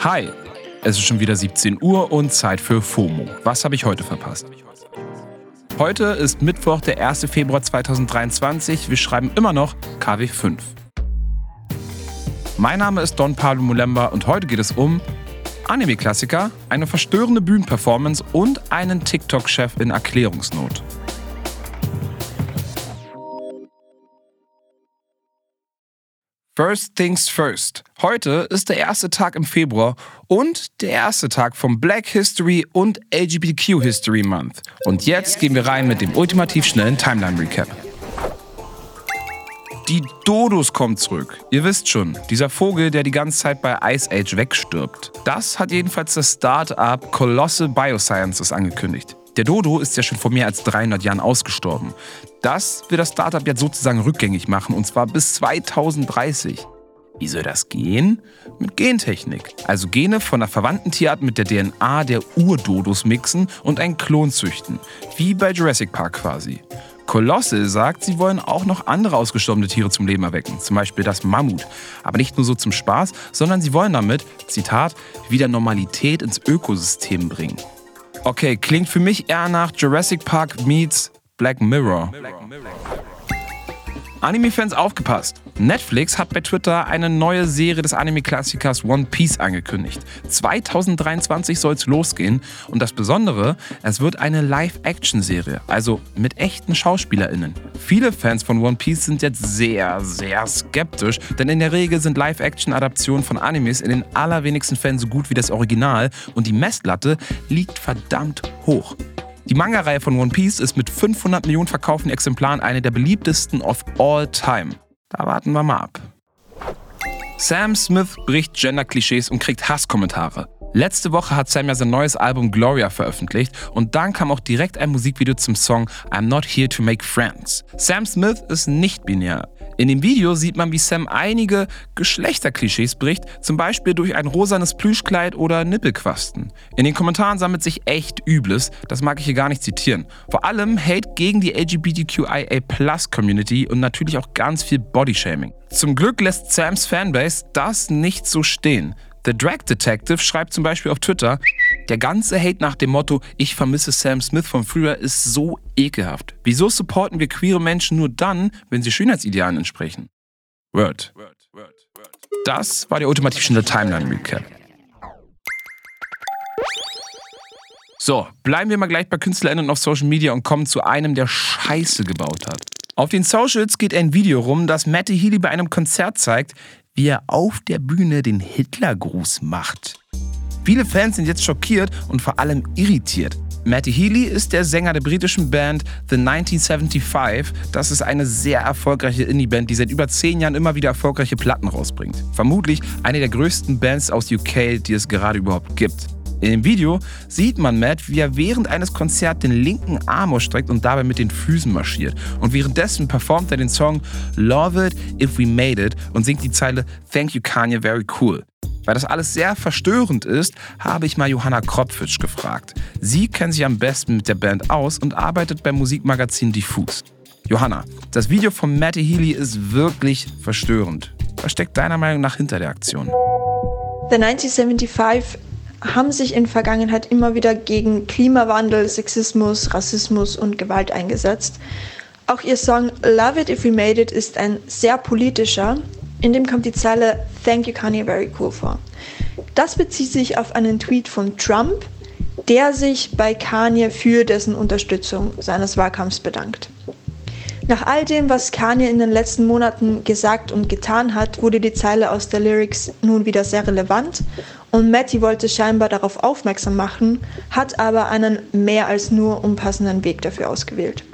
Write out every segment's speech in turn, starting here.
Hi, es ist schon wieder 17 Uhr und Zeit für FOMO. Was habe ich heute verpasst? Heute ist Mittwoch, der 1. Februar 2023. Wir schreiben immer noch KW5. Mein Name ist Don Pablo Mulemba und heute geht es um Anime-Klassiker, eine verstörende Bühnenperformance und einen TikTok-Chef in Erklärungsnot. First things first. Heute ist der erste Tag im Februar und der erste Tag vom Black History und LGBTQ History Month. Und jetzt gehen wir rein mit dem ultimativ schnellen Timeline Recap. Die Dodos kommen zurück. Ihr wisst schon, dieser Vogel, der die ganze Zeit bei Ice Age wegstirbt. Das hat jedenfalls das Start-up Colossal Biosciences angekündigt. Der Dodo ist ja schon vor mehr als 300 Jahren ausgestorben. Das will das Startup jetzt sozusagen rückgängig machen und zwar bis 2030. Wie soll das gehen? Mit Gentechnik. Also Gene von einer verwandten Tierart mit der DNA der Urdodos mixen und einen Klon züchten. Wie bei Jurassic Park quasi. Colossal sagt, sie wollen auch noch andere ausgestorbene Tiere zum Leben erwecken, zum Beispiel das Mammut. Aber nicht nur so zum Spaß, sondern sie wollen damit, Zitat, wieder Normalität ins Ökosystem bringen. Okay, klingt für mich eher nach Jurassic Park meets Black Mirror. Mirror. Anime-Fans aufgepasst! Netflix hat bei Twitter eine neue Serie des Anime-Klassikers One Piece angekündigt. 2023 soll es losgehen und das Besondere, es wird eine Live-Action-Serie, also mit echten SchauspielerInnen. Viele Fans von One Piece sind jetzt sehr, sehr skeptisch, denn in der Regel sind Live-Action-Adaptionen von Animes in den allerwenigsten Fällen so gut wie das Original und die Messlatte liegt verdammt hoch. Die Manga-Reihe von One Piece ist mit 500 Millionen verkauften Exemplaren eine der beliebtesten of all time. Da warten wir mal ab. Sam Smith bricht Gender-Klischees und kriegt Hasskommentare. Letzte Woche hat Sam ja sein neues Album Gloria veröffentlicht und dann kam auch direkt ein Musikvideo zum Song I'm Not Here to Make Friends. Sam Smith ist nicht binär. In dem Video sieht man, wie Sam einige Geschlechterklischees bricht, zum Beispiel durch ein rosanes Plüschkleid oder Nippelquasten. In den Kommentaren sammelt sich echt Übles, das mag ich hier gar nicht zitieren. Vor allem Hate gegen die LGBTQIA-Plus-Community und natürlich auch ganz viel Bodyshaming. Zum Glück lässt Sams Fanbase das nicht so stehen. The Drag Detective schreibt zum Beispiel auf Twitter, der ganze Hate nach dem Motto, ich vermisse Sam Smith von früher, ist so ekelhaft. Wieso supporten wir queere Menschen nur dann, wenn sie Schönheitsidealen entsprechen? Word. Das war der ultimativ schnelle Timeline-Recap. So, bleiben wir mal gleich bei KünstlerInnen auf Social Media und kommen zu einem, der Scheiße gebaut hat. Auf den Socials geht ein Video rum, das Matty Healy bei einem Konzert zeigt, wie er auf der Bühne den Hitlergruß macht. Viele Fans sind jetzt schockiert und vor allem irritiert. Matty Healy ist der Sänger der britischen Band The 1975. Das ist eine sehr erfolgreiche Indie-Band, die seit über zehn Jahren immer wieder erfolgreiche Platten rausbringt. Vermutlich eine der größten Bands aus UK, die es gerade überhaupt gibt. In dem Video sieht man Matt, wie er während eines Konzerts den linken Arm ausstreckt und dabei mit den Füßen marschiert. Und währenddessen performt er den Song Love It If We Made It und singt die Zeile Thank You Kanye Very Cool. Weil das alles sehr verstörend ist, habe ich mal Johanna Kropfitsch gefragt. Sie kennt sich am besten mit der Band aus und arbeitet beim Musikmagazin Diffus. Johanna, das Video von Matty Healy ist wirklich verstörend. Was steckt deiner Meinung nach hinter der Aktion? The 1975 haben sich in Vergangenheit immer wieder gegen Klimawandel, Sexismus, Rassismus und Gewalt eingesetzt. Auch ihr Song Love It If We Made It ist ein sehr politischer. In dem kommt die Zeile Thank You Kanye Very Cool vor. Das bezieht sich auf einen Tweet von Trump, der sich bei Kanye für dessen Unterstützung seines Wahlkampfs bedankt. Nach all dem, was Kanye in den letzten Monaten gesagt und getan hat, wurde die Zeile aus der Lyrics nun wieder sehr relevant und Matty wollte scheinbar darauf aufmerksam machen, hat aber einen mehr als nur unpassenden Weg dafür ausgewählt.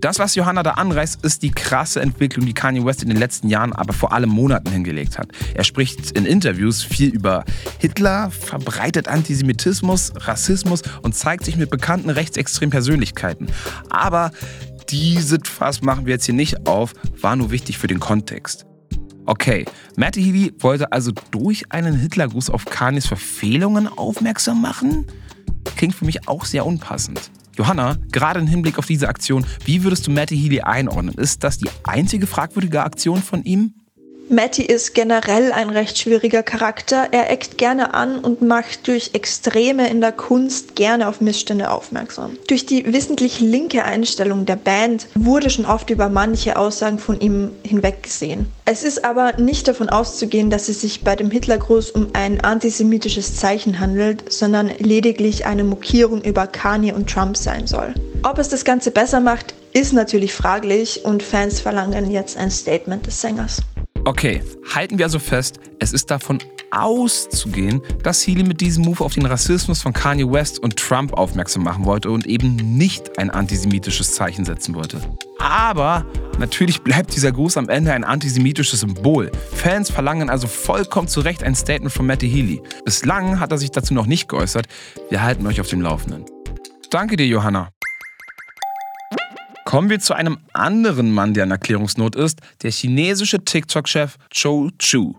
Das, was Johanna da anreißt, ist die krasse Entwicklung, die Kanye West in den letzten Jahren, aber vor allem Monaten hingelegt hat. Er spricht in Interviews viel über Hitler, verbreitet Antisemitismus, Rassismus und zeigt sich mit bekannten rechtsextremen Persönlichkeiten. Aber dieses Fass machen wir jetzt hier nicht auf, war nur wichtig für den Kontext. Okay, Matty Healy wollte also durch einen Hitlergruß auf Kanyes Verfehlungen aufmerksam machen? Klingt für mich auch sehr unpassend. Johanna, gerade im Hinblick auf diese Aktion, wie würdest du Matty Healy einordnen? Ist das die einzige fragwürdige Aktion von ihm? Matty ist generell ein recht schwieriger Charakter. Er eckt gerne an und macht durch Extreme in der Kunst gerne auf Missstände aufmerksam. Durch die wissentlich linke Einstellung der Band wurde schon oft über manche Aussagen von ihm hinweggesehen. Es ist aber nicht davon auszugehen, dass es sich bei dem Hitlergruß um ein antisemitisches Zeichen handelt, sondern lediglich eine Mokierung über Kanye und Trump sein soll. Ob es das Ganze besser macht, ist natürlich fraglich und Fans verlangen jetzt ein Statement des Sängers. Okay, halten wir also fest, es ist davon auszugehen, dass Healy mit diesem Move auf den Rassismus von Kanye West und Trump aufmerksam machen wollte und eben nicht ein antisemitisches Zeichen setzen wollte. Aber natürlich bleibt dieser Gruß am Ende ein antisemitisches Symbol. Fans verlangen also vollkommen zu Recht ein Statement von Matty Healy. Bislang hat er sich dazu noch nicht geäußert. Wir halten euch auf dem Laufenden. Danke dir, Johanna. Kommen wir zu einem anderen Mann, der in Erklärungsnot ist, der chinesische TikTok-Chef Zhou Chu.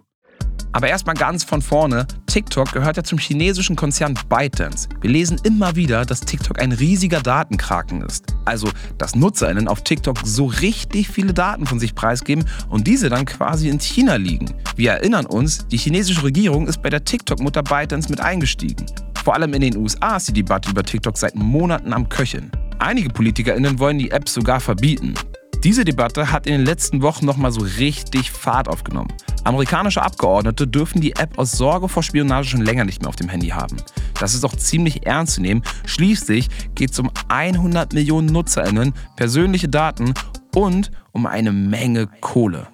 Aber erstmal ganz von vorne, TikTok gehört ja zum chinesischen Konzern ByteDance. Wir lesen immer wieder, dass TikTok ein riesiger Datenkraken ist. Also, dass NutzerInnen auf TikTok so richtig viele Daten von sich preisgeben und diese dann quasi in China liegen. Wir erinnern uns, die chinesische Regierung ist bei der TikTok-Mutter ByteDance mit eingestiegen. Vor allem in den USA ist die Debatte über TikTok seit Monaten am Köcheln. Einige PolitikerInnen wollen die App sogar verbieten. Diese Debatte hat in den letzten Wochen nochmal so richtig Fahrt aufgenommen. Amerikanische Abgeordnete dürfen die App aus Sorge vor Spionage schon länger nicht mehr auf dem Handy haben. Das ist auch ziemlich ernst zu nehmen. Schließlich geht es um 100 Millionen NutzerInnen, persönliche Daten und um eine Menge Kohle.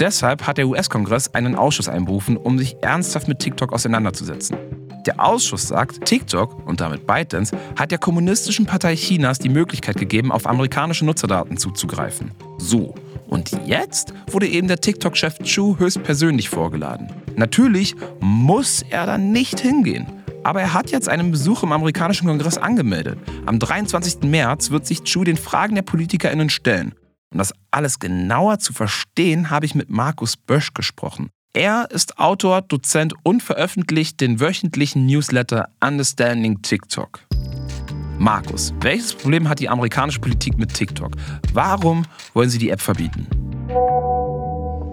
Deshalb hat der US-Kongress einen Ausschuss einberufen, um sich ernsthaft mit TikTok auseinanderzusetzen. Der Ausschuss sagt, TikTok und damit ByteDance hat der Kommunistischen Partei Chinas die Möglichkeit gegeben, auf amerikanische Nutzerdaten zuzugreifen. So. Und jetzt wurde eben der TikTok-Chef Chu höchstpersönlich vorgeladen. Natürlich muss er dann nicht hingehen. Aber er hat jetzt einen Besuch im amerikanischen Kongress angemeldet. Am 23. März wird sich Chu den Fragen der PolitikerInnen stellen. Um das alles genauer zu verstehen, habe ich mit Markus Bösch gesprochen. Er ist Autor, Dozent und veröffentlicht den wöchentlichen Newsletter Understanding TikTok. Markus, welches Problem hat die amerikanische Politik mit TikTok? Warum wollen sie die App verbieten?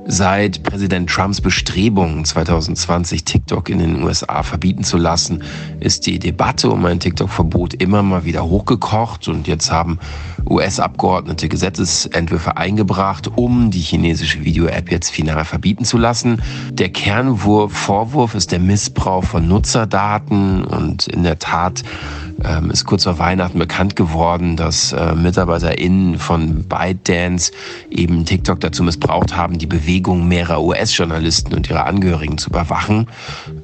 Seit Präsident Trumps Bestrebungen 2020 TikTok in den USA verbieten zu lassen, ist die Debatte um ein TikTok-Verbot immer mal wieder hochgekocht und jetzt haben US-Abgeordnete Gesetzesentwürfe eingebracht, um die chinesische Video-App jetzt final verbieten zu lassen. Der Kernvorwurf ist der Missbrauch von Nutzerdaten und in der Tat ähm, ist kurz vor Weihnachten bekannt geworden, dass äh, MitarbeiterInnen von ByteDance eben TikTok dazu missbraucht haben, die Bewegung mehrerer US-Journalisten und ihrer Angehörigen zu überwachen.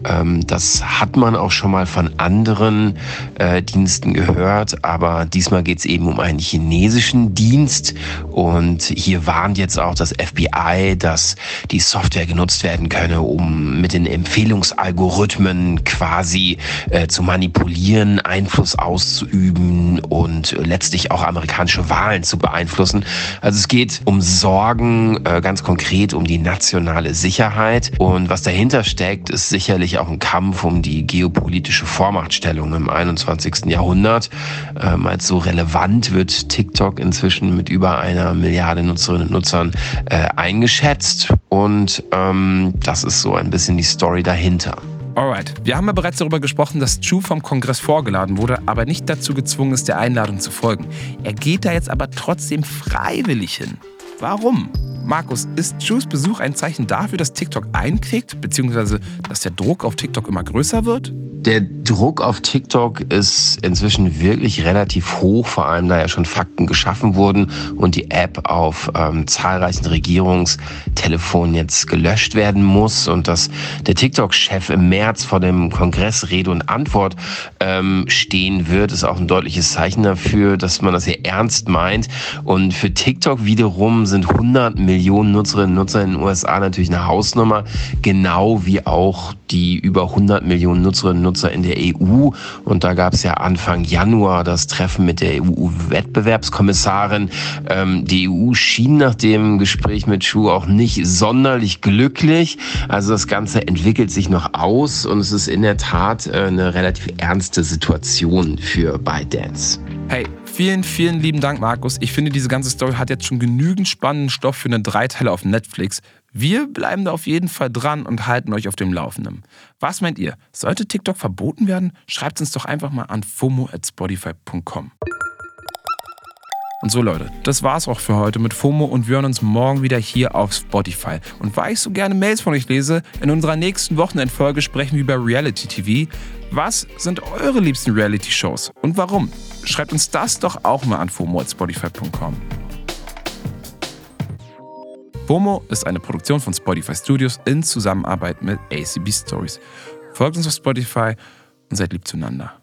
Ähm, das hat man auch schon mal von anderen äh, Diensten gehört, aber diesmal geht es eben um einen chinesischen Dienst und hier warnt jetzt auch das FBI, dass die Software genutzt werden könne, um mit den Empfehlungsalgorithmen quasi äh, zu manipulieren, Einfluss auszuüben und letztlich auch amerikanische Wahlen zu beeinflussen. Also es geht um Sorgen, äh, ganz konkret um die nationale Sicherheit und was dahinter steckt, ist sicherlich auch ein Kampf um die geopolitische Vormachtstellung im 21. Jahrhundert. Ähm, als so relevant wird TikTok inzwischen mit über einer Milliarde Nutzerinnen und Nutzern äh, eingeschätzt. Und ähm, das ist so ein bisschen die Story dahinter. Alright, wir haben ja bereits darüber gesprochen, dass Chu vom Kongress vorgeladen wurde, aber nicht dazu gezwungen ist, der Einladung zu folgen. Er geht da jetzt aber trotzdem freiwillig hin. Warum? Markus, ist Chus Besuch ein Zeichen dafür, dass TikTok einkriegt, beziehungsweise dass der Druck auf TikTok immer größer wird? Der Druck auf TikTok ist inzwischen wirklich relativ hoch, vor allem da ja schon Fakten geschaffen wurden und die App auf ähm, zahlreichen Regierungstelefonen jetzt gelöscht werden muss und dass der TikTok-Chef im März vor dem Kongress Rede und Antwort ähm, stehen wird, ist auch ein deutliches Zeichen dafür, dass man das hier ernst meint. Und für TikTok wiederum sind 100 Millionen Nutzerinnen und Nutzer in den USA natürlich eine Hausnummer, genau wie auch die über 100 Millionen Nutzerinnen und Nutzer in der EU. Und da gab es ja Anfang Januar das Treffen mit der EU-Wettbewerbskommissarin. Ähm, die EU schien nach dem Gespräch mit Schuh auch nicht sonderlich glücklich. Also das Ganze entwickelt sich noch aus und es ist in der Tat äh, eine relativ ernste Situation für ByteDance. Hey, vielen, vielen lieben Dank, Markus. Ich finde, diese ganze Story hat jetzt schon genügend spannenden Stoff für eine Dreiteile auf Netflix. Wir bleiben da auf jeden Fall dran und halten euch auf dem Laufenden. Was meint ihr? Sollte TikTok verboten werden? Schreibt uns doch einfach mal an fomo@spotify.com. Und so Leute, das war's auch für heute mit FOMO und wir hören uns morgen wieder hier auf Spotify. Und weil ich so gerne Mails von euch lese, in unserer nächsten Wochenendfolge sprechen wir über Reality TV. Was sind eure liebsten Reality-Shows und warum? Schreibt uns das doch auch mal an fomo@spotify.com. FOMO ist eine Produktion von Spotify Studios in Zusammenarbeit mit ACB Stories. Folgt uns auf Spotify und seid lieb zueinander.